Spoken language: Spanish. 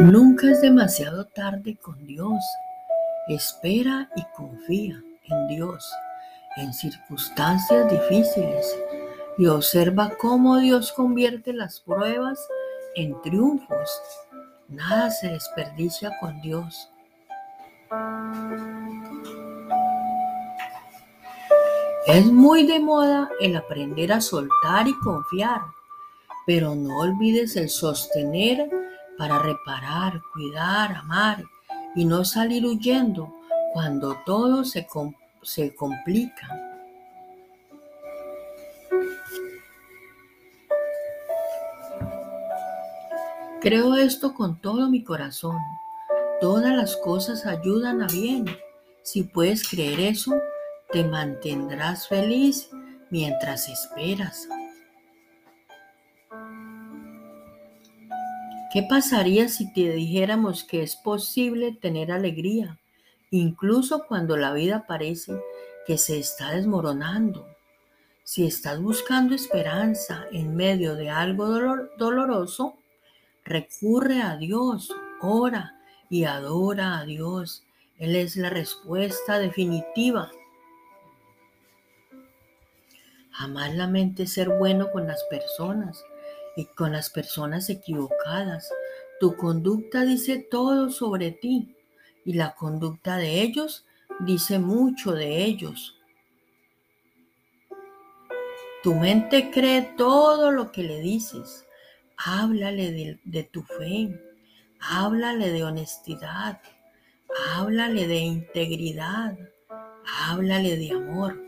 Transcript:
Nunca es demasiado tarde con Dios. Espera y confía en Dios en circunstancias difíciles y observa cómo Dios convierte las pruebas en triunfos. Nada se desperdicia con Dios. Es muy de moda el aprender a soltar y confiar, pero no olvides el sostener para reparar, cuidar, amar y no salir huyendo cuando todo se, se complica. Creo esto con todo mi corazón. Todas las cosas ayudan a bien. Si puedes creer eso, te mantendrás feliz mientras esperas. ¿Qué pasaría si te dijéramos que es posible tener alegría, incluso cuando la vida parece que se está desmoronando? Si estás buscando esperanza en medio de algo doloroso, recurre a Dios, ora y adora a Dios. Él es la respuesta definitiva. Jamás mente ser bueno con las personas y con las personas equivocadas. Tu conducta dice todo sobre ti y la conducta de ellos dice mucho de ellos. Tu mente cree todo lo que le dices. Háblale de, tu fe, háblale de honestidad, háblale de integridad, háblale de amor.